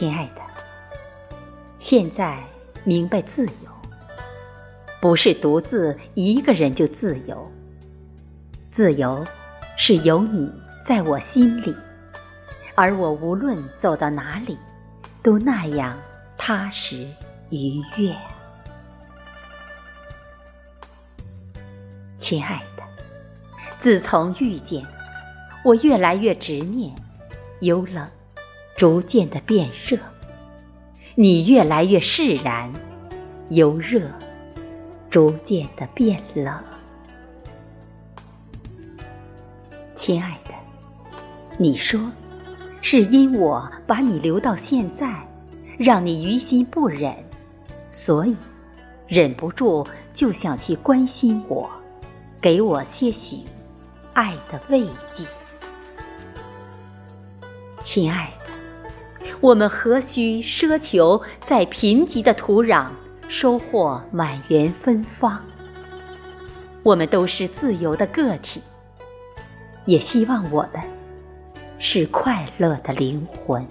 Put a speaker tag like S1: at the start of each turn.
S1: 亲爱的，现在明白自由，不是独自一个人就自由。自由，是有你在我心里，而我无论走到哪里，都那样踏实愉悦。亲爱的，自从遇见，我越来越执念，有冷逐渐的变热；你越来越释然，由热逐渐的变冷。亲爱的，你说，是因我把你留到现在，让你于心不忍，所以忍不住就想去关心我，给我些许爱的慰藉。亲爱的，我们何须奢求在贫瘠的土壤收获满园芬芳？我们都是自由的个体。也希望我们是快乐的灵魂。